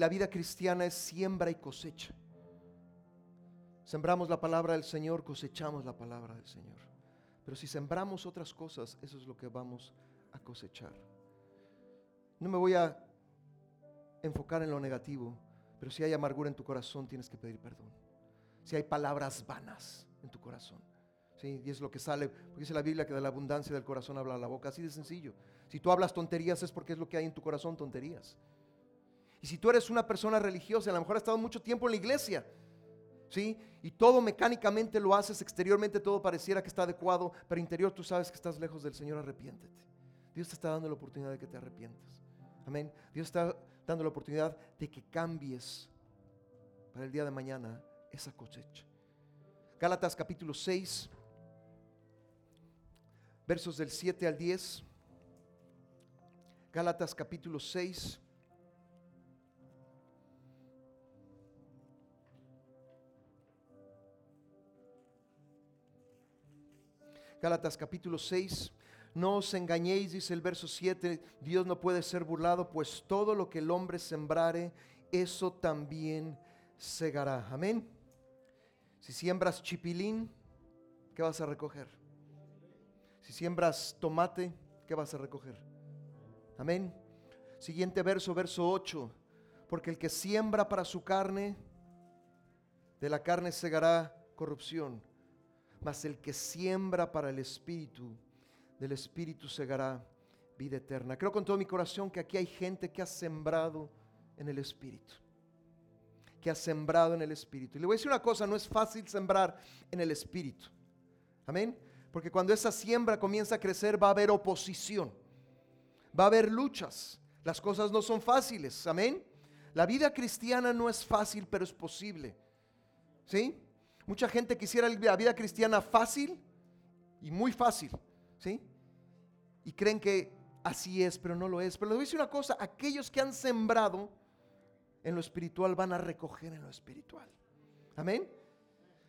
la vida cristiana es siembra y cosecha. Sembramos la palabra del Señor, cosechamos la palabra del Señor. Pero si sembramos otras cosas, eso es lo que vamos a cosechar. No me voy a enfocar en lo negativo, pero si hay amargura en tu corazón, tienes que pedir perdón. Si hay palabras vanas en tu corazón. ¿sí? Y es lo que sale, porque dice la Biblia que de la abundancia del corazón habla la boca, así de sencillo. Si tú hablas tonterías es porque es lo que hay en tu corazón, tonterías. Y si tú eres una persona religiosa, a lo mejor has estado mucho tiempo en la iglesia, ¿sí? Y todo mecánicamente lo haces, exteriormente todo pareciera que está adecuado, pero interior tú sabes que estás lejos del Señor, arrepiéntete. Dios te está dando la oportunidad de que te arrepientas. Amén. Dios está dando la oportunidad de que cambies para el día de mañana esa cosecha. Gálatas capítulo 6, versos del 7 al 10. Gálatas capítulo 6. Gálatas capítulo 6. No os engañéis, dice el verso 7, Dios no puede ser burlado, pues todo lo que el hombre sembrare, eso también segará. Amén. Si siembras chipilín, ¿qué vas a recoger? Si siembras tomate, ¿qué vas a recoger? Amén. Siguiente verso, verso 8. Porque el que siembra para su carne, de la carne segará corrupción. Mas el que siembra para el espíritu, del espíritu segará vida eterna. Creo con todo mi corazón que aquí hay gente que ha sembrado en el espíritu que ha sembrado en el Espíritu. Y le voy a decir una cosa, no es fácil sembrar en el Espíritu. Amén. Porque cuando esa siembra comienza a crecer va a haber oposición, va a haber luchas. Las cosas no son fáciles. Amén. La vida cristiana no es fácil, pero es posible. ¿Sí? Mucha gente quisiera la vida cristiana fácil y muy fácil. ¿Sí? Y creen que así es, pero no lo es. Pero les voy a decir una cosa, aquellos que han sembrado en lo espiritual van a recoger en lo espiritual. Amén.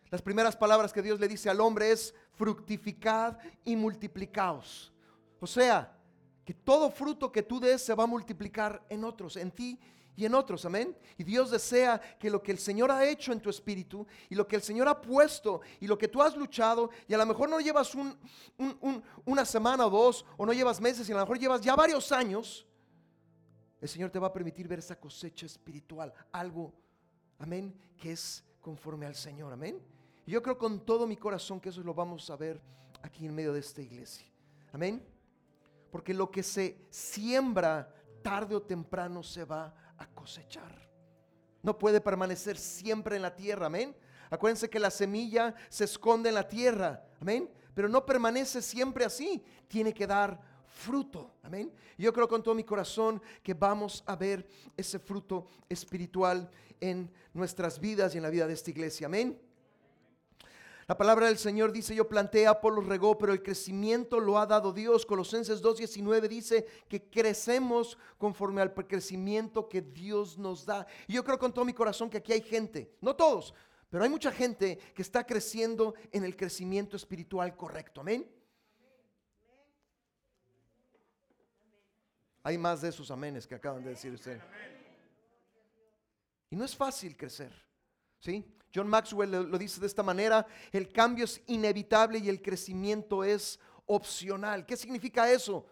Las primeras palabras que Dios le dice al hombre es fructificad y multiplicaos. O sea, que todo fruto que tú des se va a multiplicar en otros, en ti y en otros, amén. Y Dios desea que lo que el Señor ha hecho en tu espíritu y lo que el Señor ha puesto y lo que tú has luchado, y a lo mejor no llevas una semana o dos, o no llevas meses, y a lo mejor llevas ya varios años, el Señor te va a permitir ver esa cosecha espiritual, algo, amén, que es conforme al Señor, amén. Y yo creo con todo mi corazón que eso lo vamos a ver aquí en medio de esta iglesia, amén. Porque lo que se siembra tarde o temprano se va a cosechar. No puede permanecer siempre en la tierra, amén. Acuérdense que la semilla se esconde en la tierra, amén. Pero no permanece siempre así. Tiene que dar fruto. Amén. Yo creo con todo mi corazón que vamos a ver ese fruto espiritual en nuestras vidas y en la vida de esta iglesia. Amén. La palabra del Señor dice, yo planté, Apolo regó, pero el crecimiento lo ha dado Dios. Colosenses 2.19 dice que crecemos conforme al crecimiento que Dios nos da. Y yo creo con todo mi corazón que aquí hay gente, no todos, pero hay mucha gente que está creciendo en el crecimiento espiritual correcto. Amén. Hay más de esos amenes que acaban de decir usted. Y no es fácil crecer. ¿sí? John Maxwell lo, dice de esta manera, el cambio es inevitable y el crecimiento es opcional. ¿Qué significa eso?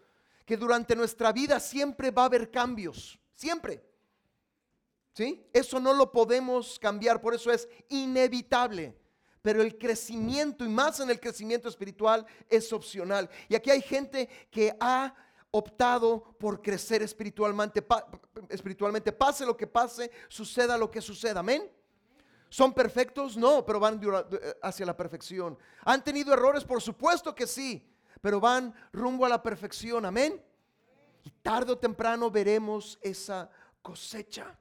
Que durante nuestra vida siempre va a haber cambios, siempre. ¿Sí? Eso no lo podemos cambiar, por eso es inevitable. Pero el crecimiento y más en el crecimiento espiritual es opcional. Y aquí hay gente que ha optado por crecer espiritualmente, espiritualmente, pase lo que pase, suceda lo que suceda, amén. ¿Son perfectos? No, pero van eh, hacia la perfección. ¿Han tenido errores? Por supuesto que sí, pero van rumbo a la perfección, amén. Y tarde o temprano veremos esa cosecha.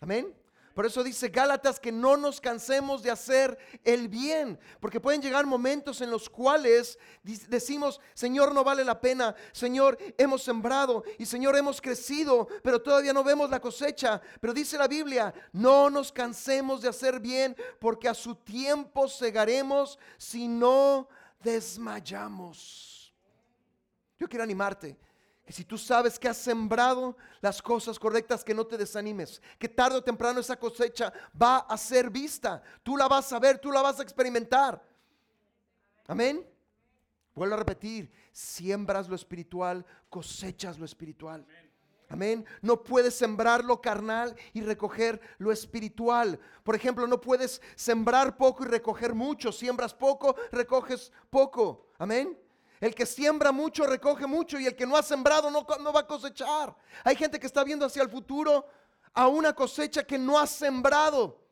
Amén. Por eso dice Gálatas que no nos cansemos de hacer el bien, porque pueden llegar momentos en los cuales decimos, Señor, no vale la pena, Señor, hemos sembrado y Señor, hemos crecido, pero todavía no vemos la cosecha. Pero dice la Biblia, no nos cansemos de hacer bien, porque a su tiempo segaremos si no desmayamos. Yo quiero animarte Que si tú sabes que has sembrado las cosas correctas, que no te desanimes. Que tarde o temprano esa cosecha va a ser vista. Tú la vas a ver, tú la vas a experimentar. Amén. Vuelvo a repetir, siembras lo espiritual, cosechas lo espiritual. Amén. No puedes sembrar lo carnal y recoger lo espiritual. Por ejemplo, no puedes sembrar poco y recoger mucho. Siembras poco, recoges poco. Amén. El que siembra mucho recoge mucho y el que no ha sembrado no, va a cosechar. Hay gente que está viendo hacia el futuro a una cosecha que no ha sembrado.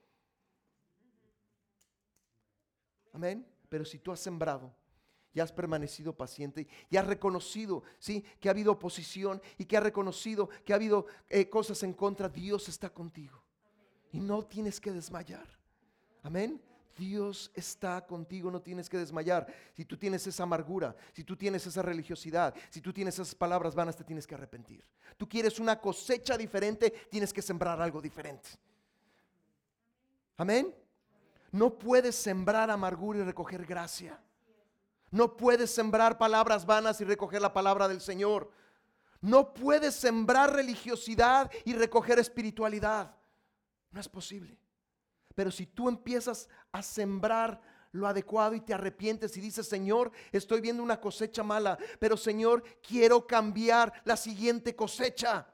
Amén. Pero si tú has sembrado, y has permanecido paciente y has reconocido, ¿sí? Que ha habido oposición y que ha reconocido que ha habido eh, cosas en contra, Dios está contigo. Y no tienes que desmayar. Amén. Dios está contigo, no tienes que desmayar. Si tú tienes esa amargura, si tú tienes esa religiosidad, si tú tienes esas palabras vanas, te tienes que arrepentir. Tú quieres una cosecha diferente, tienes que sembrar algo diferente. Amén. No puedes sembrar amargura y recoger gracia. No puedes sembrar palabras vanas y recoger la palabra del Señor. No puedes sembrar religiosidad y recoger espiritualidad. No es posible. Pero si tú empiezas a sembrar lo adecuado y te arrepientes y dices, Señor, estoy viendo una cosecha mala, pero Señor, quiero cambiar la siguiente cosecha.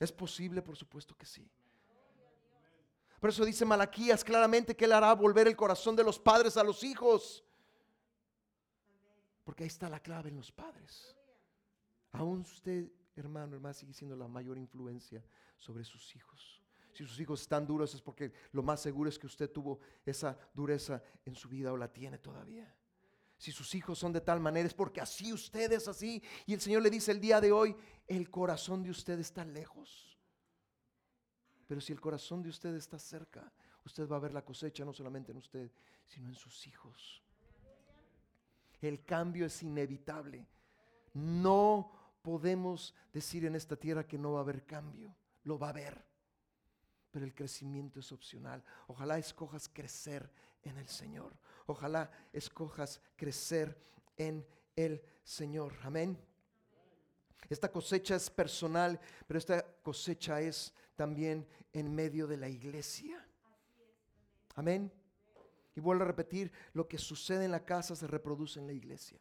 ¿Es posible? Por supuesto que sí. Por eso dice Malaquías claramente que Él hará volver el corazón de los padres a los hijos porque ahí está la clave en los padres. Aún usted, hermano, hermana, sigue siendo la mayor influencia sobre sus hijos. Si sus hijos están duros es porque lo más seguro es que usted tuvo esa dureza en su vida o la tiene todavía. Si sus hijos son de tal manera es porque así usted es así. Y el Señor le dice el día de hoy, el corazón de usted está lejos. Pero si el corazón de usted está cerca, usted va a ver la cosecha no solamente en usted, sino en sus hijos. El cambio es inevitable. No podemos decir en esta tierra que no va a haber cambio. Lo va a haber. Pero el crecimiento es opcional. Ojalá escojas crecer en el Señor. Ojalá escojas crecer en el Señor. Amén. Esta cosecha es personal, pero esta cosecha es también en medio de la iglesia. Amén. Y vuelvo a repetir, lo que sucede en la casa se reproduce en la iglesia.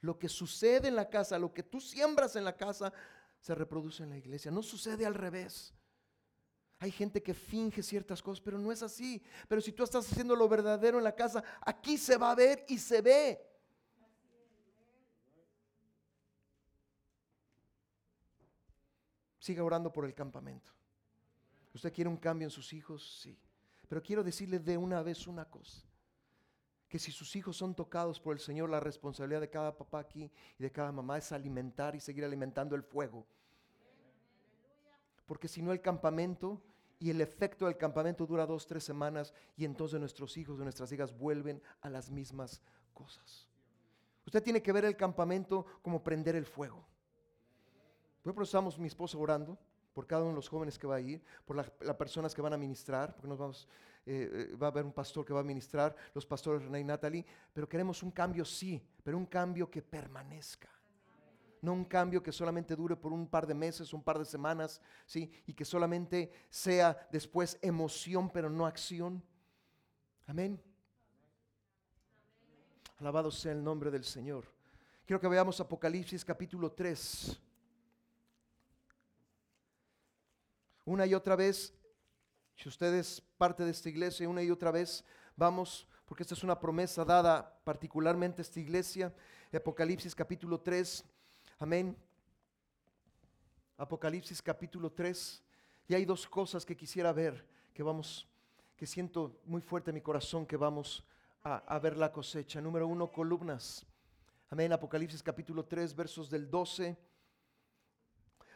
Lo que sucede en la casa, lo que tú siembras en la casa, se reproduce en la iglesia. No sucede al revés. Hay gente que finge ciertas cosas, pero no es así. Pero si tú estás haciendo lo verdadero en la casa, aquí se va a ver y se ve. Siga orando por el campamento. ¿Usted quiere un cambio en sus hijos? Sí. Pero quiero decirle de una vez una cosa. Que si sus hijos son tocados por el Señor, la responsabilidad de cada papá aquí y de cada mamá es alimentar y seguir alimentando el fuego. Porque si no el campamento y el efecto del campamento dura dos, tres semanas y entonces nuestros hijos y nuestras hijas vuelven a las mismas cosas. Usted tiene que ver el campamento como prender el fuego. Por estamos mi esposo orando por cada uno de los jóvenes que va a ir, por las personas que van a ministrar, porque nos vamos, eh, eh, va a haber un pastor que va a ministrar, los pastores René y Natalie, pero queremos un cambio sí, pero un cambio que permanezca. No un cambio que solamente dure por un par de meses, un par de semanas, ¿sí? Y que solamente sea después emoción, pero no acción. Amén. Alabado sea el nombre del Señor. Quiero que veamos Apocalipsis capítulo 3. Una y otra vez, si usted es parte de esta iglesia, una y otra vez vamos, porque esta es una promesa dada particularmente a esta iglesia, Apocalipsis capítulo 3, amén. Apocalipsis capítulo 3, y hay dos cosas que quisiera ver, que vamos, que siento muy fuerte en mi corazón que vamos a, ver la cosecha. Número uno, columnas. Amén, Apocalipsis capítulo 3, versos del 12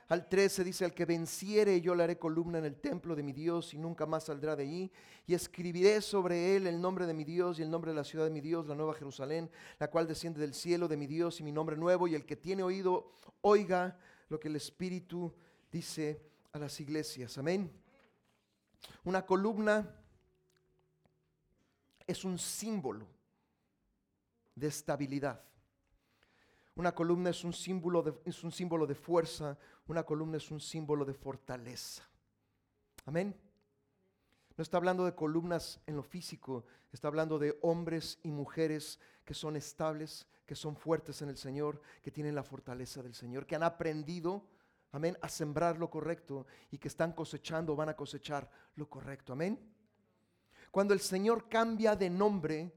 al 13 dice, al que venciere yo le haré columna en el templo de mi Dios y nunca más saldrá de ahí. Y escribiré sobre él el nombre de mi Dios y el nombre de la ciudad de mi Dios, la nueva Jerusalén, la cual desciende del cielo de mi Dios y mi nombre nuevo. Y el que tiene oído, oiga lo que el Espíritu dice a las iglesias. Amén. Una columna es un símbolo de estabilidad. Una columna es un símbolo de, es un símbolo de fuerza, una columna es un símbolo de fortaleza. Amén. No está hablando de columnas en lo físico, está hablando de hombres y mujeres que son estables, que son fuertes en el Señor, que tienen la fortaleza del Señor, que han aprendido, amén, a sembrar lo correcto y que están cosechando, van a cosechar lo correcto. Amén. Cuando el Señor cambia de nombre,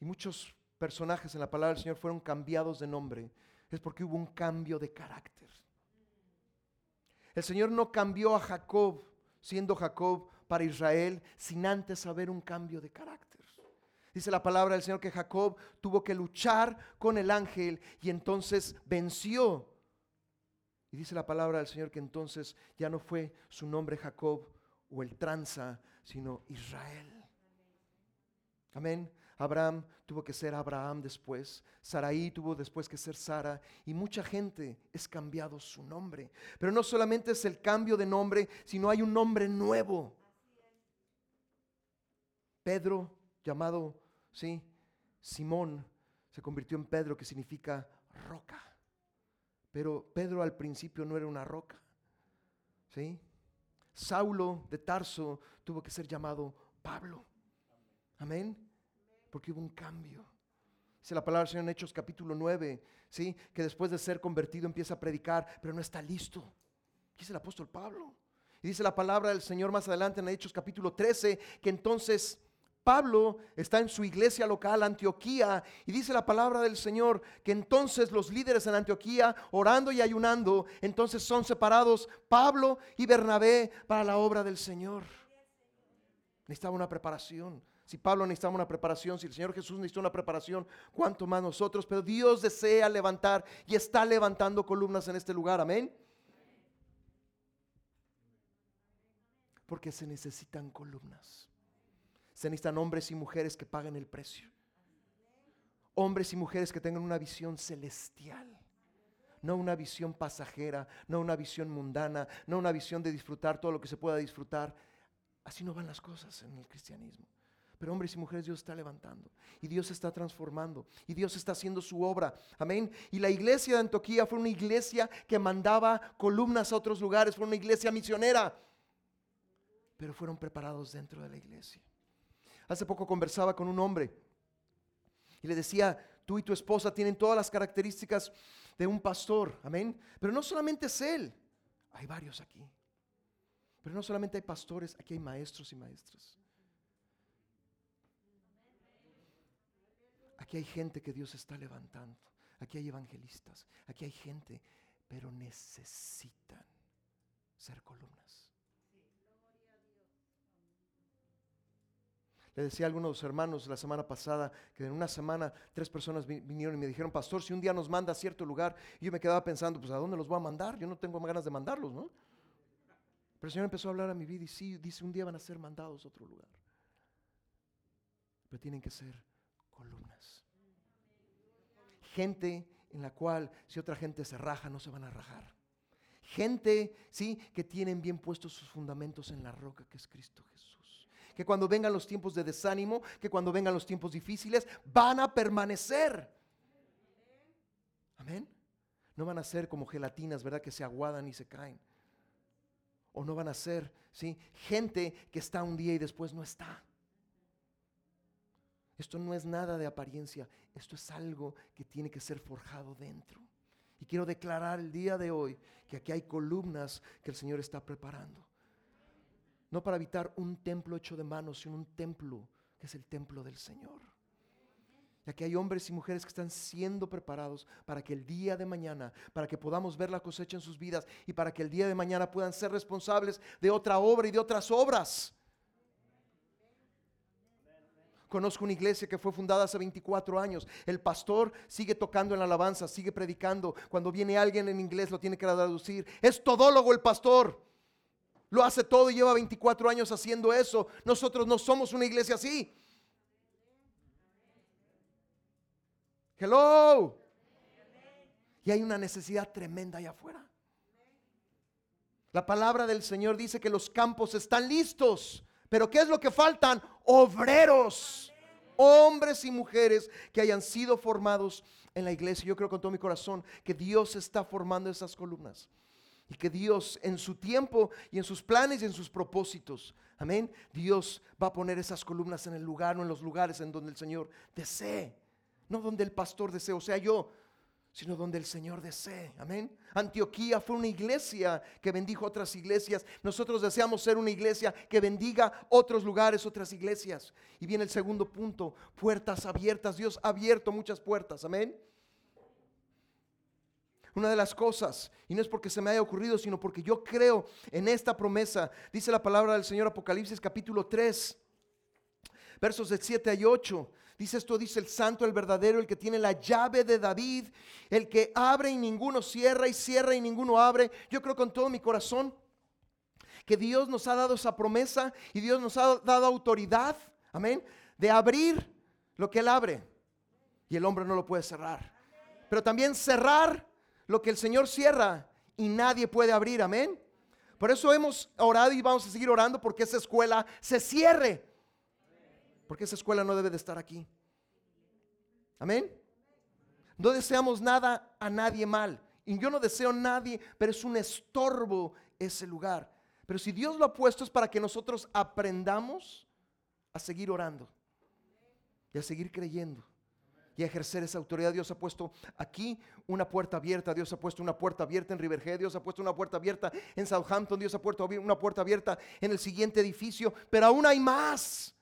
y muchos personajes en la palabra del Señor fueron cambiados de nombre, es porque hubo un cambio de carácter. El Señor no cambió a Jacob, siendo Jacob para Israel, sin antes haber un cambio de carácter. Dice la palabra del Señor que Jacob tuvo que luchar con el ángel y entonces venció. Y dice la palabra del Señor que entonces ya no fue su nombre Jacob o el tranza, sino Israel. Amén. Abraham tuvo que ser Abraham después, Saraí tuvo después que ser Sara, y mucha gente es cambiado su nombre. Pero no solamente es el cambio de nombre, sino hay un nombre nuevo. Pedro, llamado, sí, Simón, se convirtió en Pedro, que significa roca. Pero Pedro al principio no era una roca. ¿Sí? Saulo de Tarso tuvo que ser llamado Pablo. Amén. Porque hubo un cambio. Dice la palabra del Señor en Hechos capítulo 9, ¿sí? que después de ser convertido empieza a predicar, pero no está listo. Dice el apóstol Pablo. Y dice la palabra del Señor más adelante en Hechos capítulo 13, que entonces Pablo está en su iglesia local, Antioquía, y dice la palabra del Señor que entonces los líderes en Antioquía, orando y ayunando, entonces son separados Pablo y Bernabé para la obra del Señor. Necesitaba una preparación. Si Pablo necesitaba una preparación, si el Señor Jesús necesitó una preparación, cuánto más nosotros. Pero Dios desea levantar y está levantando columnas en este lugar. Amén. Porque se necesitan columnas. Se necesitan hombres y mujeres que paguen el precio. Hombres y mujeres que tengan una visión celestial. No una visión pasajera, no una visión mundana, no una visión de disfrutar todo lo que se pueda disfrutar. Así no van las cosas en el cristianismo. Pero hombres y mujeres Dios está levantando y Dios está transformando y Dios está haciendo su obra. Amén. Y la iglesia de Antioquía fue una iglesia que mandaba columnas a otros lugares, fue una iglesia misionera. Pero fueron preparados dentro de la iglesia. Hace poco conversaba con un hombre y le decía, tú y tu esposa tienen todas las características de un pastor, amén. Pero no solamente es él, hay varios aquí. Pero no solamente hay pastores, aquí hay maestros y maestras. Aquí hay gente que Dios está levantando. Aquí hay evangelistas. Aquí hay gente, pero necesitan ser columnas. Le decía a algunos hermanos la semana pasada que en una semana tres personas vinieron y me dijeron, pastor, si un día nos manda a cierto lugar, y yo me quedaba pensando, pues ¿a dónde los voy a mandar? Yo no tengo ganas de mandarlos, ¿no? Pero el Señor empezó a hablar a mi vida y sí, dice, un día van a ser mandados a otro lugar. Pero tienen que ser. Gente en la cual si otra gente se raja, no se van a rajar. Gente, sí, que tienen bien puestos sus fundamentos en la roca que es Cristo Jesús que cuando vengan los tiempos de desánimo, que cuando vengan los tiempos difíciles, van a permanecer. Amén. No van a ser como gelatinas, ¿verdad? Que se aguadan y se caen. O no van a ser, ¿sí? Gente que está un día y después no está. Esto no es nada de apariencia, esto es algo que tiene que ser forjado dentro. Y quiero declarar el día de hoy que aquí hay columnas que el Señor está preparando no para habitar un templo hecho de manos, sino un templo que es el templo del Señor. Y aquí hay hombres y mujeres que están siendo preparados para que el día de mañana, para que podamos ver la cosecha en sus vidas y para que el día de mañana puedan ser responsables de otra obra y de otras obras. Conozco una iglesia que fue fundada hace 24 años. El pastor sigue tocando en la alabanza, sigue predicando. Cuando viene alguien en inglés lo tiene que traducir. Es todólogo el pastor. Lo hace todo y lleva 24 años haciendo eso. Nosotros no somos una iglesia así. Hello. Y hay una necesidad tremenda allá afuera. La palabra del Señor dice que los campos están listos. Pero ¿qué es lo que faltan? Obreros. hombres y mujeres que hayan sido formados en la iglesia. Yo creo con todo mi corazón que Dios está formando esas columnas y que Dios en su tiempo y en sus planes y en sus propósitos, amén, Dios va a poner esas columnas en el lugar o en los lugares en donde el Señor desee, no donde el pastor desee, o sea, yo sino donde el Señor desee. Amén. Antioquía fue una iglesia que bendijo otras iglesias. Nosotros deseamos ser una iglesia que bendiga otros lugares, otras iglesias. Y viene el segundo punto, puertas abiertas. Dios ha abierto muchas puertas. Amén. Una de las cosas, y no es porque se me haya ocurrido, sino porque yo creo en esta promesa, dice la palabra del Señor Apocalipsis capítulo 3, versos de 7 y 8. Dice esto, dice el santo, el verdadero, el que tiene la llave de David, el que abre y ninguno cierra y cierra y ninguno abre. Yo creo con todo mi corazón que Dios nos ha dado esa promesa y Dios nos ha dado autoridad, amén, de abrir lo que Él abre y el hombre no lo puede cerrar. Pero también cerrar lo que el Señor cierra y nadie puede abrir, amén. Por eso hemos orado y vamos a seguir orando porque esa escuela se cierre porque esa escuela no debe de estar aquí. Amén. No deseamos nada a nadie mal. Y yo no deseo a nadie, pero es un estorbo ese lugar. Pero si Dios lo ha puesto es para que nosotros aprendamos a seguir orando y a seguir creyendo y a ejercer esa autoridad. Dios ha puesto aquí una puerta abierta. Dios ha puesto una puerta abierta en Riverhead. Dios ha puesto una puerta abierta en Southampton. Dios ha puesto una puerta abierta en el siguiente edificio. Pero aún hay más.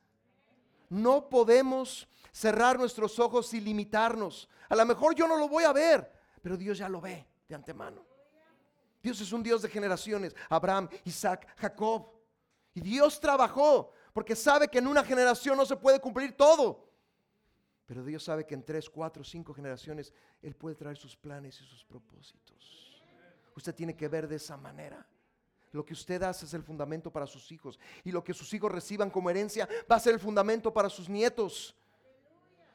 No podemos cerrar nuestros ojos y limitarnos. A lo mejor yo no lo voy a ver, pero Dios ya lo ve de antemano. Dios es un Dios de generaciones. Abraham, Isaac, Jacob. Y Dios trabajó porque sabe que en una generación no se puede cumplir todo. Pero Dios sabe que en tres, cuatro, cinco generaciones Él puede traer sus planes y sus propósitos. Usted tiene que ver de esa manera. Lo que usted hace es el fundamento para sus hijos. Y lo que sus hijos reciban como herencia va a ser el fundamento para sus nietos.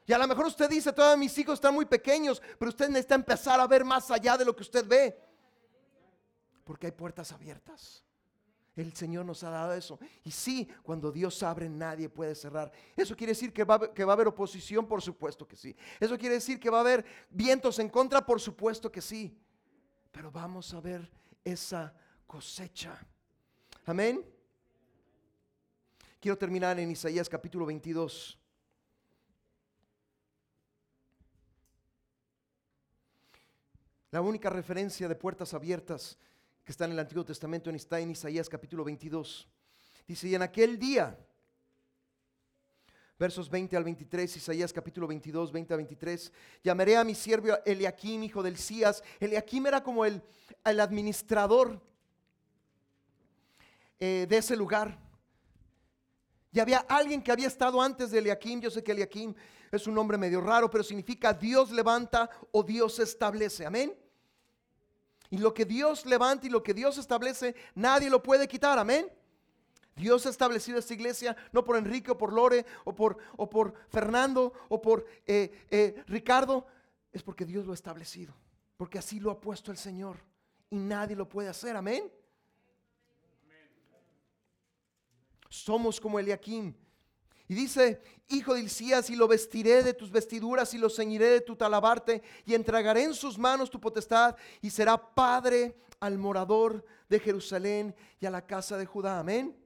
Y a lo mejor usted dice, todos mis hijos están muy pequeños, pero usted necesita empezar a ver más allá de lo que usted ve. Porque hay puertas abiertas. El Señor nos ha dado eso. Y sí, cuando Dios abre, nadie puede cerrar. ¿Eso quiere decir que va, que va a haber oposición? Por supuesto que sí. ¿Eso quiere decir que va a haber vientos en contra? Por supuesto que sí. Pero vamos a ver esa cosecha. Amén. Quiero terminar en Isaías capítulo 22. La única referencia de puertas abiertas que está en el Antiguo Testamento está en Isaías capítulo 22. Dice, y en aquel día, versos 20 al 23, Isaías capítulo 22, 20 al 23, llamaré a mi siervo Eliakim, hijo del Cías. Eliakim era como el, el administrador eh, de ese lugar. Y había alguien que había estado antes de Eliakim. Yo sé que Eliakim es un nombre medio raro, pero significa Dios levanta o Dios establece. Amén. Y lo que Dios levanta y lo que Dios establece, nadie lo puede quitar. Amén. Dios ha establecido esta iglesia no por Enrique o por Lore o por, o por Fernando o por eh, eh, Ricardo. Es porque Dios lo ha establecido. Porque así lo ha puesto el Señor. Y nadie lo puede hacer. Amén. Somos como Eliakim. Y dice, hijo de Isías, y lo vestiré de tus vestiduras y lo ceñiré de tu talabarte y entregaré en sus manos tu potestad y será padre al morador de Jerusalén y a la casa de Judá. Amén.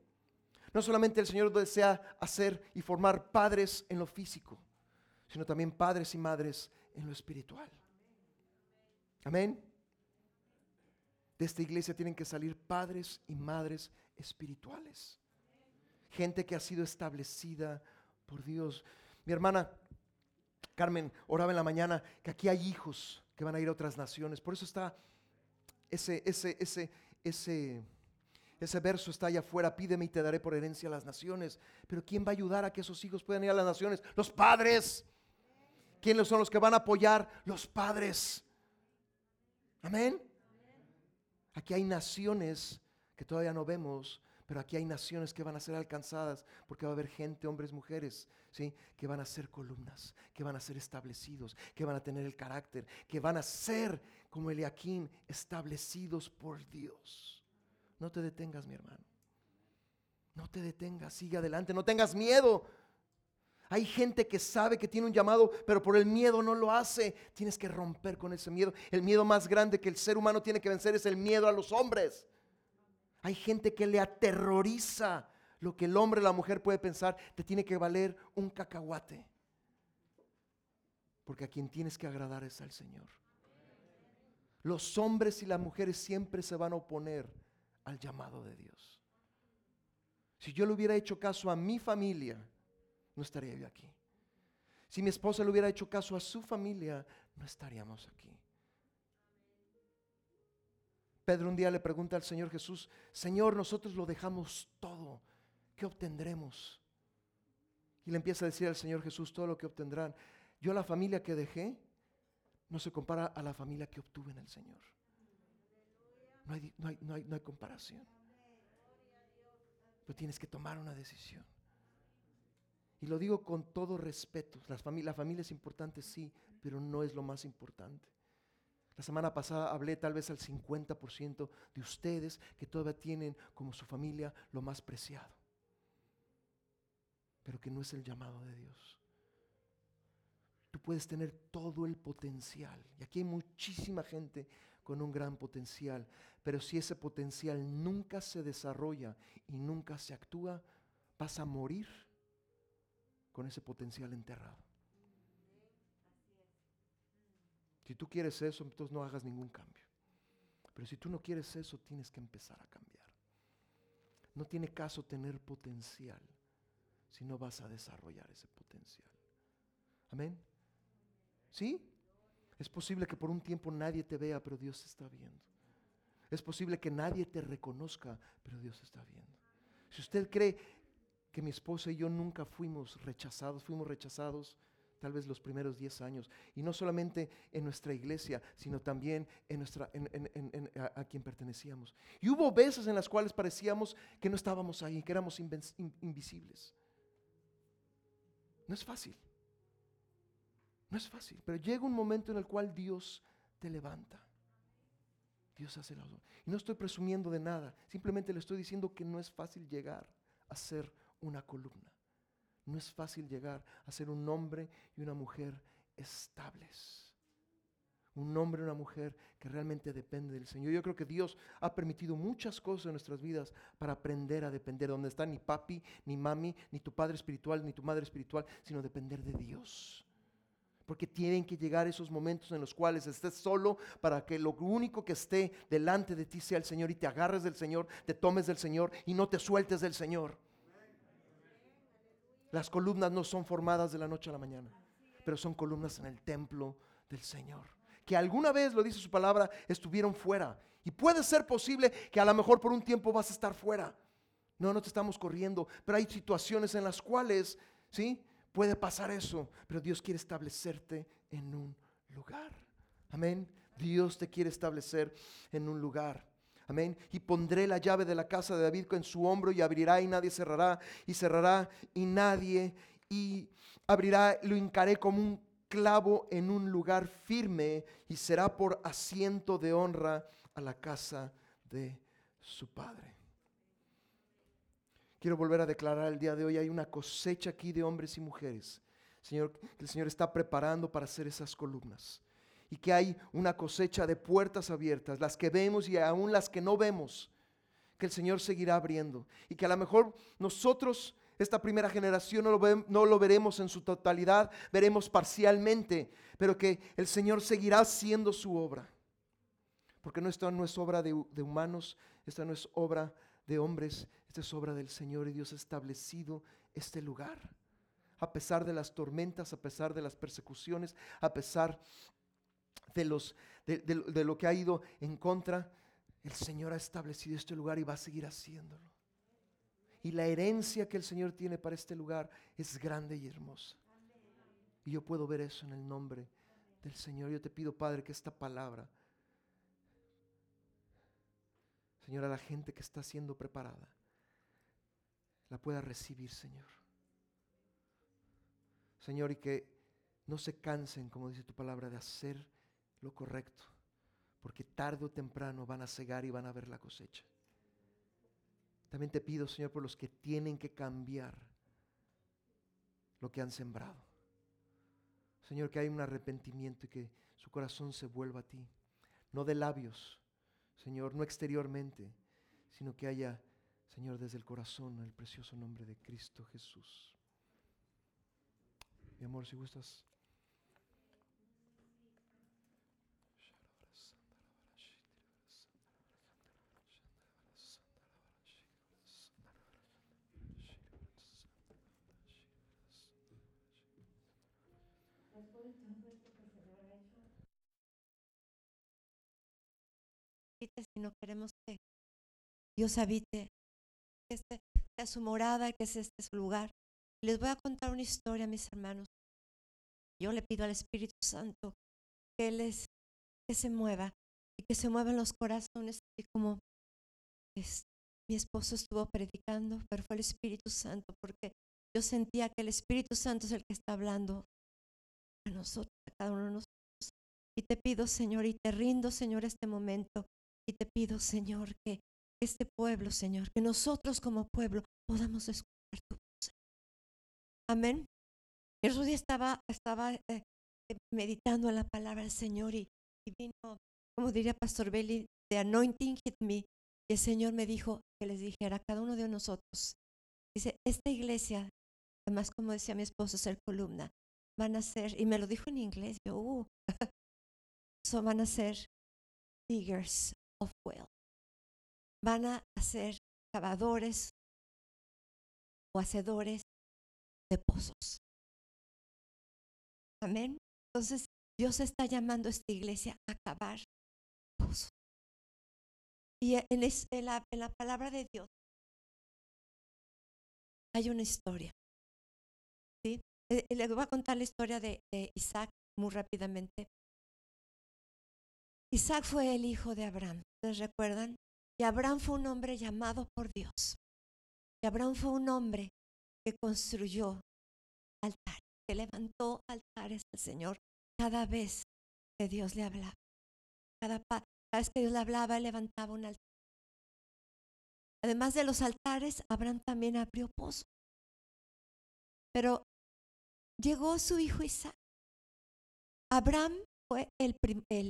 No solamente el Señor desea hacer y formar padres en lo físico, sino también padres y madres en lo espiritual. Amén. De esta iglesia tienen que salir padres y madres espirituales gente que ha sido establecida por Dios. Mi hermana Carmen oraba en la mañana que aquí hay hijos que van a ir a otras naciones. Por eso está ese, ese, ese, ese, ese verso está allá afuera. Pídeme y te daré por herencia a las naciones. Pero ¿quién va a ayudar a que esos hijos puedan ir a las naciones? Los padres. ¿Quiénes son los que van a apoyar? Los padres. Amén. Aquí hay naciones que todavía no vemos, pero aquí hay naciones que van a ser alcanzadas porque va a haber gente, hombres, mujeres, ¿sí? que van a ser columnas, que van a ser establecidos, que van a tener el carácter, que van a ser como Eliakim, establecidos por Dios. No te detengas, mi hermano. No te detengas, sigue adelante, no tengas miedo. Hay gente que sabe que tiene un llamado, pero por el miedo no lo hace. Tienes que romper con ese miedo. El miedo más grande que el ser humano tiene que vencer es el miedo a los hombres. Hay gente que le aterroriza lo que el hombre o la mujer puede pensar. Te tiene que valer un cacahuate. Porque a quien tienes que agradar es al Señor. Los hombres y las mujeres siempre se van a oponer al llamado de Dios. Si yo le hubiera hecho caso a mi familia, no estaría yo aquí. Si mi esposa le hubiera hecho caso a su familia, no estaríamos aquí. Pedro un día le pregunta al Señor Jesús, Señor, nosotros lo dejamos todo, ¿qué obtendremos? Y le empieza a decir al Señor Jesús todo lo que obtendrán. Yo la familia que dejé no se compara a la familia que obtuve en el Señor. No hay, no hay, no hay, no hay comparación. Pero tienes que tomar una decisión. Y lo digo con todo respeto. La familia, la familia es importante, sí, pero no es lo más importante. La semana pasada hablé tal vez al 50% de ustedes que todavía tienen como su familia lo más preciado, pero que no es el llamado de Dios. Tú puedes tener todo el potencial, y aquí hay muchísima gente con un gran potencial, pero si ese potencial nunca se desarrolla y nunca se actúa, vas a morir con ese potencial enterrado. Si tú quieres eso, entonces no hagas ningún cambio. Pero si tú no quieres eso, tienes que empezar a cambiar. No tiene caso tener potencial si no vas a desarrollar ese potencial. Amén. ¿Sí? Es posible que por un tiempo nadie te vea, pero Dios te está viendo. Es posible que nadie te reconozca, pero Dios está viendo. Si usted cree que mi esposa y yo nunca fuimos rechazados, fuimos rechazados tal vez los primeros 10 años, y no solamente en nuestra iglesia, sino también en nuestra, a, quien pertenecíamos. Y hubo veces en las cuales parecíamos que no estábamos ahí, que éramos invisibles. No es fácil, no es fácil, pero llega un momento en el cual Dios te levanta. Dios hace la Y no estoy presumiendo de nada, simplemente le estoy diciendo que no es fácil llegar a ser una columna. No es fácil llegar a ser un hombre y una mujer estables. Un hombre y una mujer que realmente depende del Señor. Yo creo que Dios ha permitido muchas cosas en nuestras vidas para aprender a depender. Donde está ni papi, ni mami, ni tu padre espiritual, ni tu madre espiritual, sino depender de Dios. Porque tienen que llegar esos momentos en los cuales estés solo para que lo único que esté delante de ti sea el Señor y te agarres del Señor, te tomes del Señor y no te sueltes del Señor. Las columnas no son formadas de la noche a la mañana, pero son columnas en el templo del Señor. Que alguna vez, lo dice su palabra, estuvieron fuera. Y puede ser posible que a lo mejor por un tiempo vas a estar fuera. No, no te estamos corriendo, pero hay situaciones en las cuales, ¿sí? Puede pasar eso, pero Dios quiere establecerte en un lugar. Amén. Dios te quiere establecer en un lugar. Amén. Y pondré la llave de la casa de David en su hombro y abrirá y nadie cerrará y cerrará y nadie y abrirá, lo hincaré como un clavo en un lugar firme y será por asiento de honra a la casa de su padre. Quiero volver a declarar el día de hoy, hay una cosecha aquí de hombres y mujeres. Señor, el Señor está preparando para hacer esas columnas y que hay una cosecha de puertas abiertas, las que vemos y aún las que no vemos, que el Señor seguirá abriendo y que a lo mejor nosotros, esta primera generación, no lo, no lo veremos en su totalidad, veremos parcialmente, pero que el Señor seguirá haciendo su obra. Porque no, esta no es obra de, de humanos, esta no es obra de hombres, esta es obra del Señor y Dios ha establecido este lugar. A pesar de las tormentas, a pesar de las persecuciones, a pesar de, los, de, lo que ha ido en contra, el Señor ha establecido este lugar y va a seguir haciéndolo. Y la herencia que el Señor tiene para este lugar es grande y hermosa. Y yo puedo ver eso en el nombre del Señor. Yo te pido, Padre, que esta palabra, Señor, a la gente que está siendo preparada, la pueda recibir, Señor. Señor, y que no se cansen, como dice tu palabra, de hacer lo correcto, porque tarde o temprano van a cegar y van a ver la cosecha. También te pido, Señor, por los que tienen que cambiar lo que han sembrado. Señor, que hay un arrepentimiento y que su corazón se vuelva a ti, no de labios, Señor, no exteriormente, sino que haya, Señor, desde el corazón, el precioso nombre de Cristo Jesús. Mi amor, si gustas. Si no queremos que Dios habite, que este sea su morada, que este sea su lugar. Les voy a contar una historia, mis hermanos. Yo le pido al Espíritu Santo que les que se mueva y que se muevan los corazones, y como mi esposo estuvo predicando, pero fue el Espíritu Santo, porque yo sentía que el Espíritu Santo es el que está hablando a nosotros, a cada uno de nosotros. Y te pido, Señor, y te rindo, Señor, este momento, y te pido, Señor, que este pueblo, Señor, que nosotros como pueblo podamos escuchar tu voz. Amén. El otro día estaba, estaba eh, meditando en la palabra del Señor y, vino, como diría Pastor Belly, de anointing hit me. Y el Señor me dijo que les dijera a cada uno de nosotros, dice, esta iglesia, además como decía mi esposo, ser columna, van a ser, y me lo dijo en inglés, yo, uh, van a ser diggers of well. Van a ser cavadores o hacedores de pozos. Amén. Entonces, Dios está llamando a esta iglesia a cavar pozos. Y en, la, en la palabra de Dios hay una historia. ¿sí? Eh, le voy a contar la historia de Isaac muy rápidamente. Isaac fue el hijo de Abraham. ¿Ustedes recuerdan? Y Abraham fue un hombre llamado por Dios. Y Abraham fue un hombre que construyó altares, que levantó altares al Señor cada vez que Dios le hablaba. Cada, vez que Dios le hablaba, él levantaba un altar. Además de los altares, Abraham también abrió pozos. Pero llegó su hijo Isaac. Abraham fue el,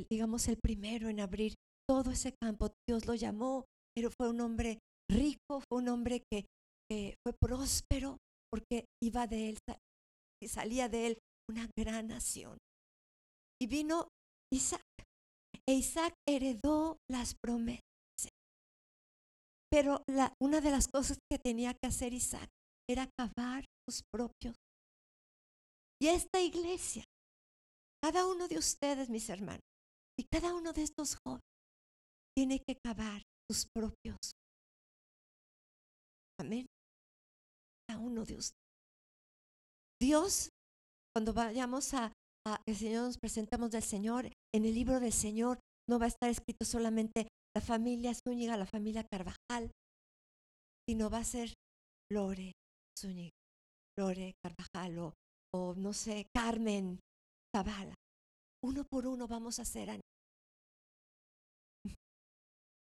digamos, el primero en abrir todo ese campo. Dios lo llamó, pero fue un hombre rico, fue un hombre que, fue próspero porque iba de él y salía de él una gran nación. Y vino Isaac. E Isaac heredó las promesas. Pero una de las cosas que tenía que hacer Isaac era cavar sus propios. Y esta iglesia cada uno de ustedes, mis hermanos, y cada uno de estos jóvenes tiene que cavar sus propios. Amén. Cada uno de ustedes. Dios, cuando vayamos a, el Señor, nos presentamos del Señor, en el libro del Señor no va a estar escrito solamente la familia Zúñiga, la familia Carvajal, sino va a ser Lore Zúñiga, Lore Carvajal o, o no sé, Carmen uno por uno vamos a hacer.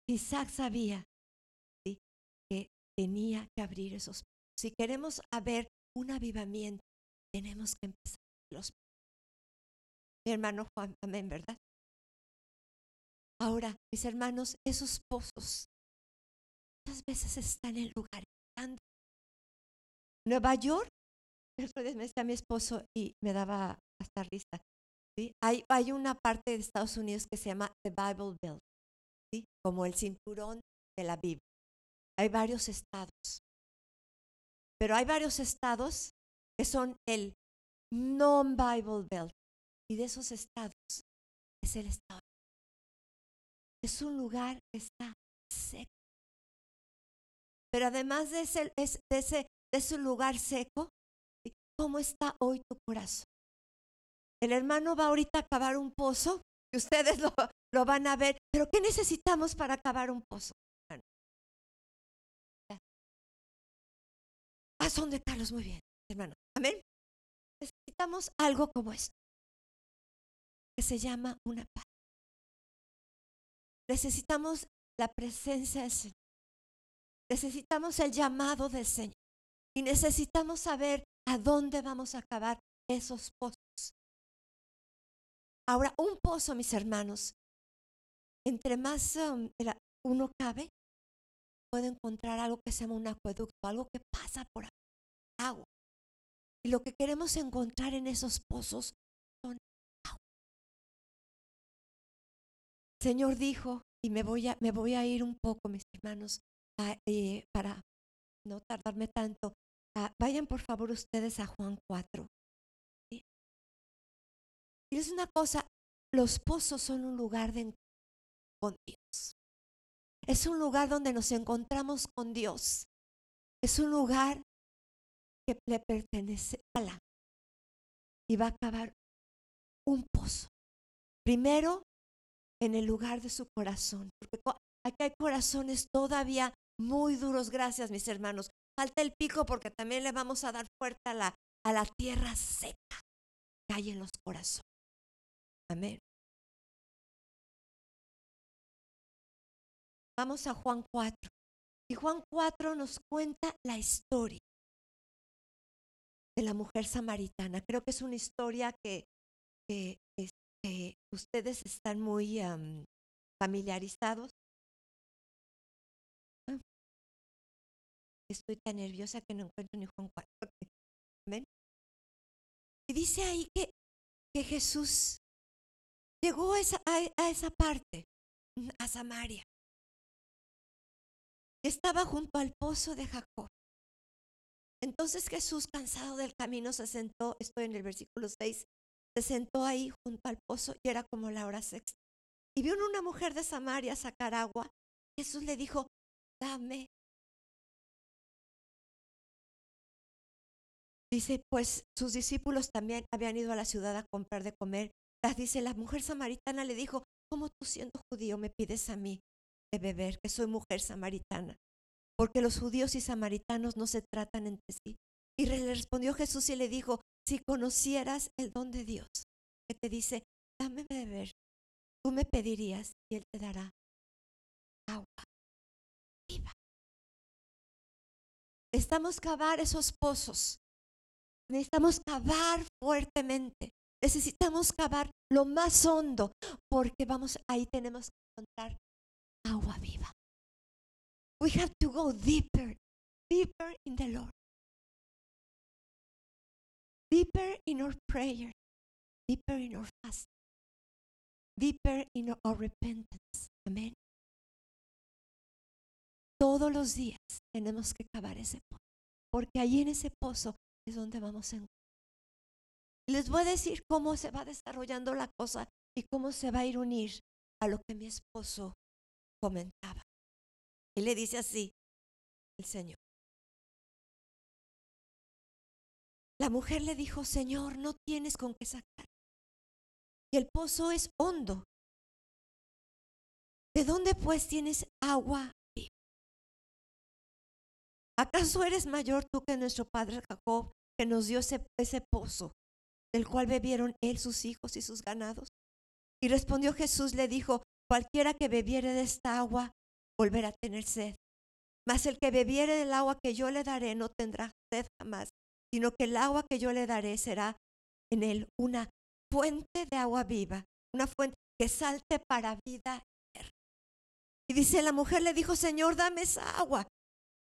Isaac sabía que tenía que abrir esos. Si queremos haber un avivamiento, tenemos que empezar los. Mi hermano Juan, amén, ¿verdad? Ahora, mis hermanos, esos pozos muchas veces están en lugares grandes. Nueva York, el otro día me decía mi esposo y me daba hasta risa. ¿sí? Hay, hay una parte de Estados Unidos que se llama The Bible Belt, ¿sí? como el cinturón de la Biblia. Hay varios estados. Pero hay varios estados que son el non-Bible Belt. Y de esos estados es el estado. Es un lugar que está seco. Pero además de ese, de ese, de ese lugar seco, ¿cómo está hoy tu corazón? El hermano va ahorita a cavar un pozo, y ustedes lo, van a ver, pero ¿qué necesitamos para cavar un pozo? Ah, son de Carlos, muy bien, hermano. Amén. Necesitamos algo como esto, que se llama una paz. Necesitamos la presencia del Señor. Necesitamos el llamado del Señor. Y necesitamos saber ¿A dónde vamos a acabar esos pozos? Ahora, un pozo, mis hermanos, entre más um, uno cabe, puede encontrar algo que se llama un acueducto, algo que pasa por agua. Y lo que queremos encontrar en esos pozos son agua. Señor dijo, y me voy a, ir un poco, mis hermanos, eh, para no tardarme tanto. Vayan por favor ustedes a Juan 4. Y es una cosa, los pozos son un lugar de encuentro con Dios. Es un lugar donde nos encontramos con Dios. Es un lugar que le pertenece a la y va a acabar un pozo. Primero en el lugar de su corazón, porque aquí hay corazones todavía muy duros, gracias mis hermanos. Falta el pico porque también le vamos a dar fuerte a la, a la tierra seca que hay en los corazones. Amén. Vamos a Juan 4. Y Juan 4 nos cuenta la historia de la mujer samaritana. Creo que es una historia que, ustedes están muy am, familiarizados. Ah. Estoy tan nerviosa que no encuentro ni Juan 4. Ok. Amén. Y dice ahí que, que Jesús llegó a esa, parte, a Samaria. Estaba junto al pozo de Jacob. Entonces Jesús, cansado del camino, se sentó, estoy en el versículo 6, se sentó ahí junto al pozo y era como la hora sexta. Y vio una mujer de Samaria sacar agua. Jesús le dijo, dame. Dice, pues sus discípulos también habían ido a la ciudad a comprar de comer. Dice, la mujer samaritana le dijo, ¿cómo tú siendo judío me pides a mí de beber, que soy mujer samaritana? Porque los judíos y samaritanos no se tratan entre sí. Y le respondió Jesús y le dijo, si conocieras el don de Dios, que te dice, dame beber, tú me pedirías y Él te dará agua viva. Necesitamos cavar esos pozos. Necesitamos cavar fuertemente. Necesitamos cavar lo más hondo porque vamos, ahí tenemos que encontrar agua viva. We have to go deeper, deeper in the Lord. Deeper in our prayer, deeper in our fasting, deeper in our repentance. Amén. Todos los días tenemos que cavar ese pozo, porque ahí en ese pozo es donde vamos a encontrar. Les voy a decir cómo se va desarrollando la cosa y cómo se va a ir unir a lo que mi esposo comentaba. Y le dice así el Señor. La mujer le dijo, Señor, no tienes con qué sacar. Y el pozo es hondo. ¿De dónde pues tienes agua? ¿Acaso eres mayor tú que nuestro padre Jacob, que nos dio ese pozo, del cual bebieron él, sus hijos y sus ganados? Y respondió Jesús, le dijo, cualquiera que bebiere de esta agua volverá a tener sed. Mas el que bebiere del agua que yo le daré no tendrá sed jamás, sino que el agua que yo le daré será en él una fuente de agua viva, una fuente que salte para vida eterna. Y dice, la mujer le dijo, Señor, dame esa agua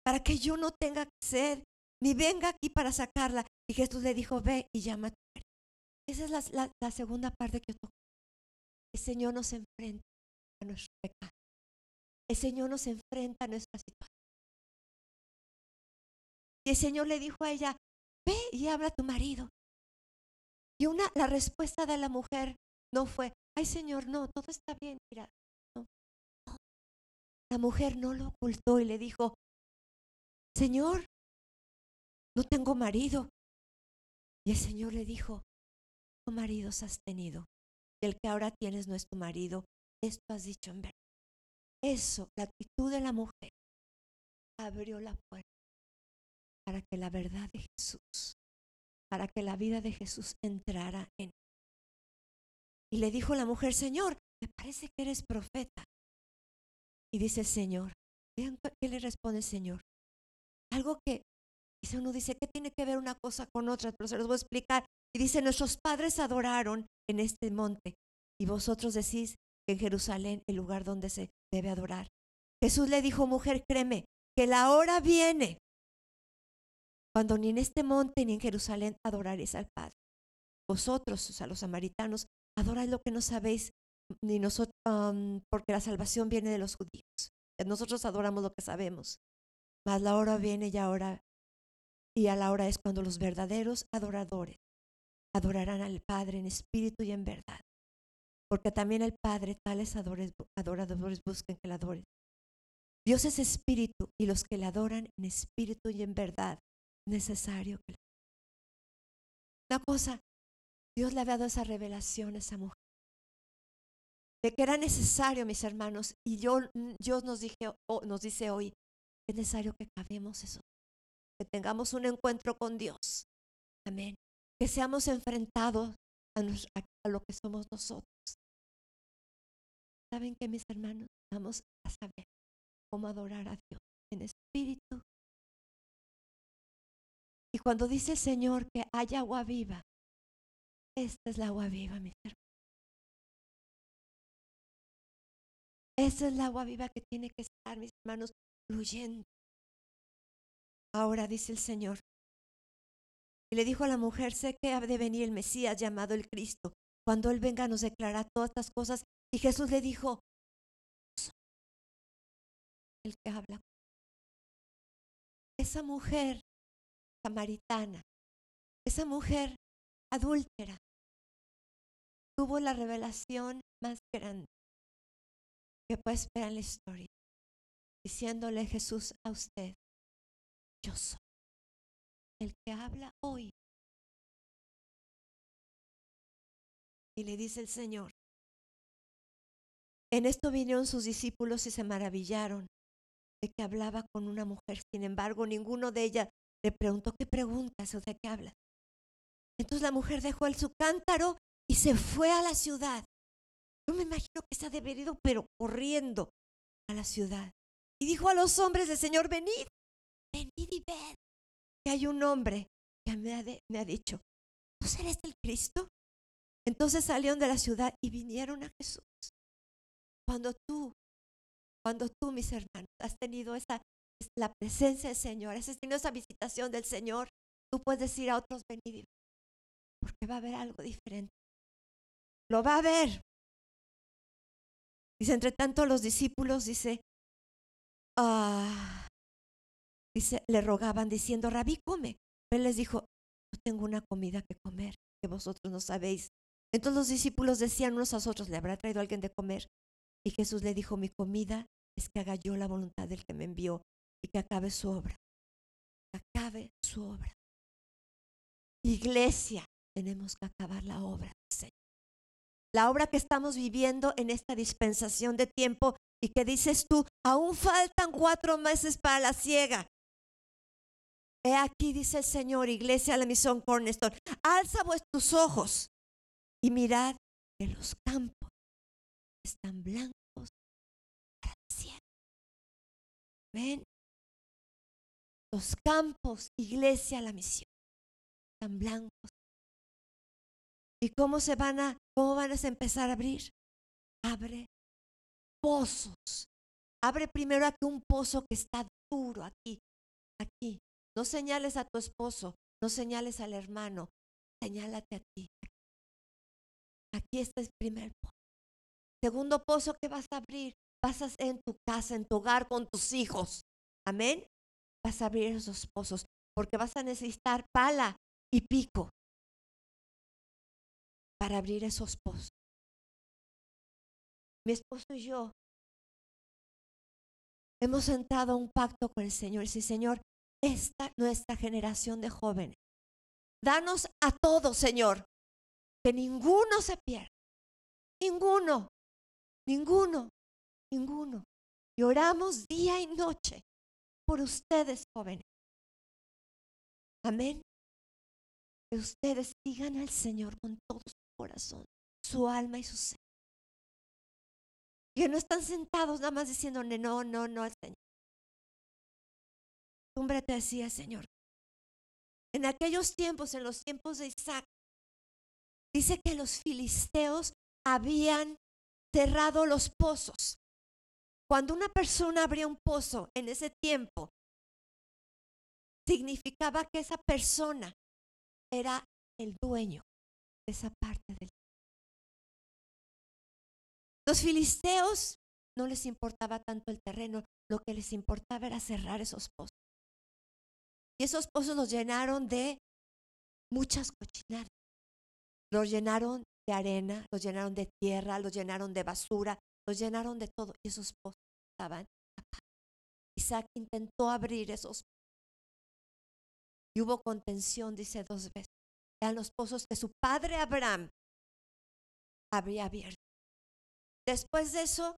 para que yo no tenga sed, ni venga aquí para sacarla. Y Jesús le dijo, ve y llama a tu marido. Esa es la, segunda parte que yo toco. El Señor nos enfrenta a nuestro pecado. El Señor nos enfrenta a nuestra situación. Y el Señor le dijo a ella, ve y habla a tu marido. Y una, la respuesta de la mujer no fue, ay Señor, no, todo está bien, mira. No. La mujer no lo ocultó y le dijo, Señor, no tengo marido. Y el Señor le dijo, tu marido has tenido. Y el que ahora tienes no es tu marido. Esto has dicho en verdad. Eso, la actitud de la mujer, abrió la puerta para que la verdad de Jesús, para que la vida de Jesús entrara en él. Y le dijo la mujer, Señor, me parece que eres profeta. Y dice el Señor, vean qué le responde el Señor. Algo que Y uno dice, ¿qué tiene que ver una cosa con otra? Pero se los voy a explicar. Y dice, nuestros padres adoraron en este monte y vosotros decís que en Jerusalén el lugar donde se debe adorar. Jesús le dijo, mujer, créeme, que la hora viene cuando ni en este monte ni en Jerusalén adoraréis al Padre. Vosotros, o sea, los samaritanos, adoráis lo que no sabéis, ni nosotros, porque la salvación viene de los judíos. Nosotros adoramos lo que sabemos. Mas la hora viene y ahora, y a la hora es cuando los verdaderos adoradores adorarán al Padre en espíritu y en verdad. Porque también el Padre tales adoradores buscan que le adoren. Dios es espíritu y los que le adoran en espíritu y en verdad, necesario que Una cosa, Dios le había dado esa revelación a esa mujer. De que era necesario, mis hermanos, y yo, Dios nos, dije, nos dice hoy, es necesario que cabemos eso, que tengamos un encuentro con Dios. Amén. Que seamos enfrentados a, lo que somos nosotros. ¿Saben que mis hermanos? Vamos a saber cómo adorar a Dios en espíritu. Y cuando dice el Señor que hay agua viva, esta es la agua viva, mis hermanos. Esa es la agua viva que tiene que estar, mis hermanos, fluyendo. Ahora dice el Señor. Y le dijo a la mujer, sé que ha de venir el Mesías llamado el Cristo. Cuando Él venga nos declarará todas estas cosas. Y Jesús le dijo, el que habla. Esa mujer samaritana, esa mujer adúltera, tuvo la revelación más grande que puede esperar en la historia diciéndole Jesús a usted, yo soy el que habla hoy. Y le dice el Señor, en esto vinieron sus discípulos y se maravillaron de que hablaba con una mujer. Sin embargo, ninguno de ellas le preguntó, ¿qué preguntas o de qué habla? Entonces la mujer dejó el su cántaro y se fue a la ciudad. Yo me imagino que se ha de pero corriendo a la ciudad. Y dijo a los hombres del Señor, venid y ved que hay un hombre que me ha, dicho, ¿tú eres el Cristo? Entonces salieron de la ciudad y vinieron a Jesús. Cuando tú, cuando tú, mis hermanos, has tenido esa, la presencia del Señor, has tenido esa visitación del Señor, tú puedes decir a otros, venid, porque va a haber algo diferente. Lo va a ver. Dice, entre tanto los discípulos, dice, Ah, dice, le rogaban diciendo, Rabí, come. Él les dijo, yo tengo una comida que comer que vosotros no sabéis. Entonces los discípulos decían unos a otros, ¿le habrá traído alguien de comer? Y Jesús le dijo, mi comida es que haga yo la voluntad del que me envió y que acabe su obra. Que acabe su obra. Iglesia, tenemos que acabar la obra Señor. La obra que estamos viviendo en esta dispensación de tiempo y que dices tú, aún faltan cuatro meses para la ciega. He aquí, dice el Señor, iglesia la misión Cornerstone, alza vuestros ojos y mirad que los campos están blancos para. ¿Ven? Los campos, iglesia, la misión, están blancos. ¿Y cómo se van a, cómo van a empezar a abrir? Abre pozos. Abre primero aquí un pozo que está duro, aquí, aquí. No señales a tu esposo, no señales al hermano, señálate a ti. Aquí está el primer pozo. Segundo pozo que vas a abrir, vas a hacer en tu casa, en tu hogar, con tus hijos. Amén. Vas a abrir esos pozos porque vas a necesitar pala y pico para abrir esos pozos mi esposo y yo hemos entrado a un pacto con el Señor. Dice, Señor, esta nuestra generación de jóvenes, danos a todos, Señor, que ninguno se pierda. Ninguno, ninguno, ninguno. Y oramos día y noche por ustedes, jóvenes. Amén. Que ustedes sigan al Señor con todo su corazón, su alma y su ser que no están sentados nada más diciendo no, no, no Señor. Cumbre te decía, Señor, En aquellos tiempos, en los tiempos de Isaac, dice que los filisteos habían cerrado los pozos. Cuando una persona abría un pozo en ese tiempo, significaba que esa persona era el dueño de esa parte del Los filisteos no les importaba tanto el terreno, lo que les importaba era cerrar esos pozos. Esos pozos los llenaron de muchas cochinadas. Los llenaron de arena, los llenaron de tierra, los llenaron de basura, los llenaron de todo. Y esos pozos estaban Isaac intentó abrir esos pozos. Y hubo contención, dice dos veces. Eran los pozos que su padre Abraham había abierto. Después de eso,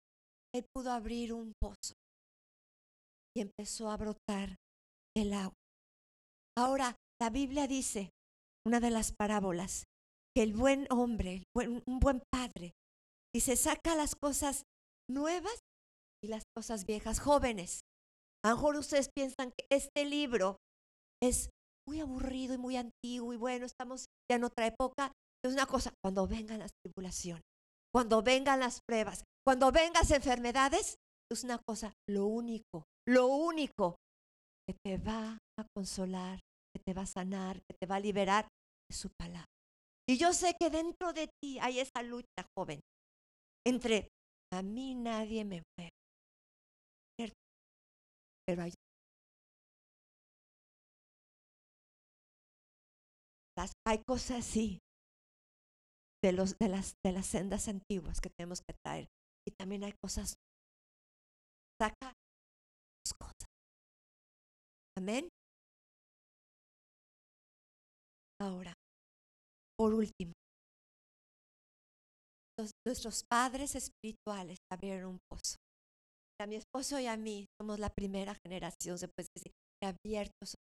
él pudo abrir un pozo y empezó a brotar el agua. Ahora, la Biblia dice, una de las parábolas, que el buen hombre, un buen padre, dice, saca las cosas nuevas y las cosas viejas, jóvenes. A lo mejor ustedes piensan que este libro es muy aburrido y muy antiguo y bueno, estamos ya en otra época. Es una cosa, cuando vengan las tribulaciones, cuando vengan las pruebas, cuando vengan las enfermedades, es una cosa, lo único, lo único que te va a consolar, te va a sanar, que te va a liberar es su palabra. Y yo sé que dentro de ti hay esa lucha, joven, entre a mí nadie me mueve. Pero hay hay cosas así de, los, de, las, de las sendas antiguas que tenemos que traer. Y también hay cosas. Saca las cosas. Amén. Ahora, por último, nuestros padres espirituales abrieron un pozo. A mi esposo y a mí somos la primera generación, se puede decir, que abierto esos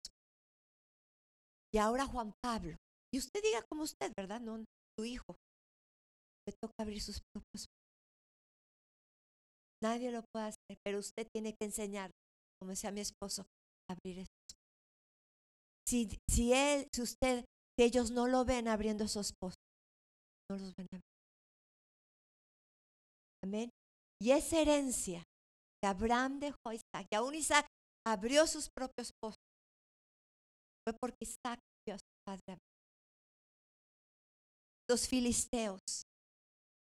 Y ahora Juan Pablo y usted diga como usted, ¿verdad? No, tu hijo. Le toca abrir sus propios. Nadie lo puede hacer, pero usted tiene que enseñar, como decía mi esposo, abrir esos. Si, si él, si usted, si ellos no lo ven abriendo esos pozos, no los ven abrir. Amén. Y esa herencia que Abraham dejó a Isaac, y aún Isaac abrió sus propios pozos, fue porque Isaac vio a su padre los filisteos,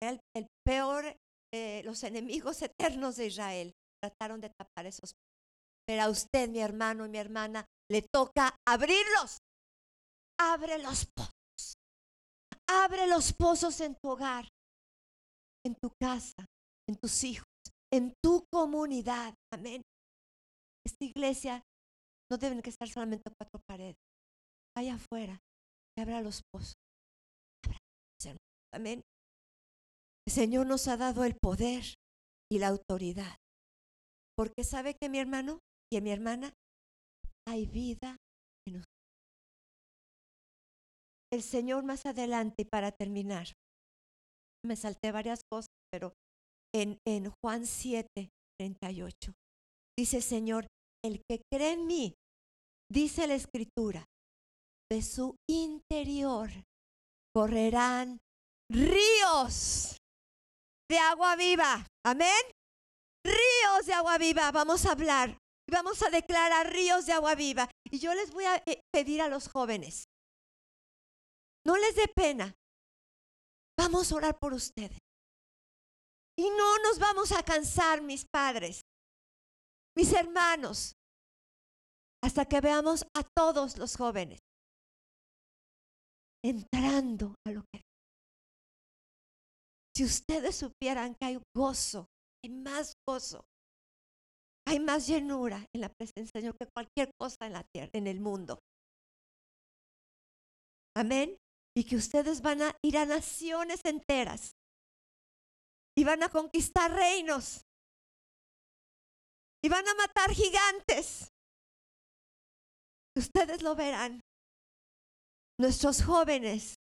el, peor, eh, los enemigos eternos de Israel, trataron de tapar esos. Pero a usted, mi hermano y mi hermana, le toca abrirlos. Abre los pozos. Abre los pozos en tu hogar, en tu casa, en tus hijos, en tu comunidad. Amén. Esta iglesia no deben que estar solamente cuatro paredes. Allá afuera, que abra los pozos. Amén. El Señor nos ha dado el poder y la autoridad. Porque sabe que mi hermano y mi hermana hay vida El Señor más adelante, para terminar, me salté varias cosas, pero en, en Juan 7, 38, dice Señor, el que cree en mí, dice la Escritura, de su interior correrán ríos de agua viva. Amén. Ríos de agua viva. Vamos a hablar. Vamos a declarar ríos de agua viva. Y yo les voy a eh, pedir a los jóvenes. No les dé pena. Vamos a orar por ustedes. Y no nos vamos a cansar, mis padres, mis hermanos, hasta que veamos a todos los jóvenes entrando a lo que si ustedes supieran que hay gozo, hay más gozo, hay más llenura en la presencia del Señor que cualquier cosa en la tierra, en el mundo. Amén. Y que ustedes van a ir a naciones enteras y van a conquistar reinos y van a matar gigantes. Ustedes lo verán. Nuestros jóvenes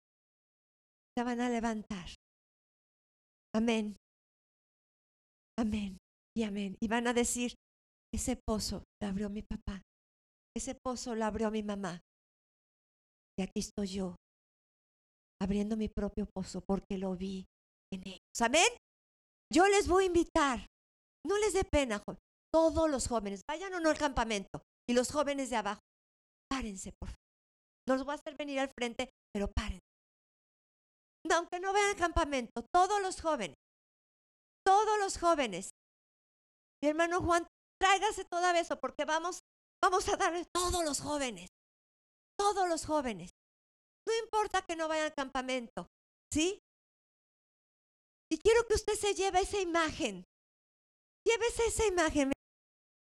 se van a levantar Amén. Amén. Y amén. Y van a decir, ese pozo lo abrió mi papá. Ese pozo lo abrió mi mamá. Y aquí estoy yo, abriendo mi propio pozo porque lo vi en ellos. Amén. Yo les voy a invitar. No les dé pena, joven. Todos los jóvenes, vayan o no al campamento. Y los jóvenes de abajo, párense, por favor. No los voy a hacer venir al frente, pero párense. Aunque no vean al campamento, todos los jóvenes, todos los jóvenes. Mi hermano Juan, tráigase toda eso porque vamos, vamos a darle todos los jóvenes, todos los jóvenes. No importa que no vayan al campamento, ¿sí? Y quiero que usted se lleve esa imagen. Llévese esa imagen.